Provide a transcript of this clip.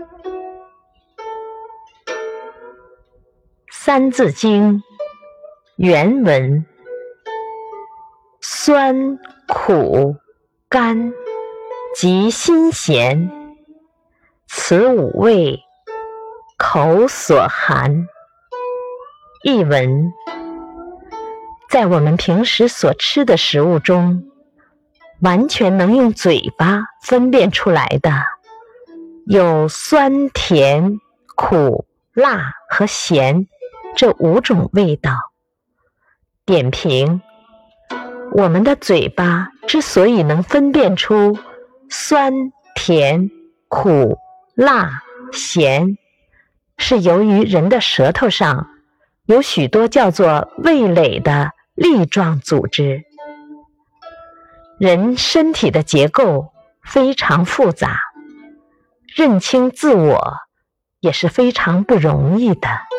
《三字经》原文：酸、苦、甘、及辛、咸，此五味，口所含。译文：在我们平时所吃的食物中，完全能用嘴巴分辨出来的，有酸、甜、苦、辣和咸。这五种味道，点评：我们的嘴巴之所以能分辨出酸、甜、苦、辣、咸，是由于人的舌头上有许多叫做味蕾的粒状组织。人身体的结构非常复杂，认清自我也是非常不容易的。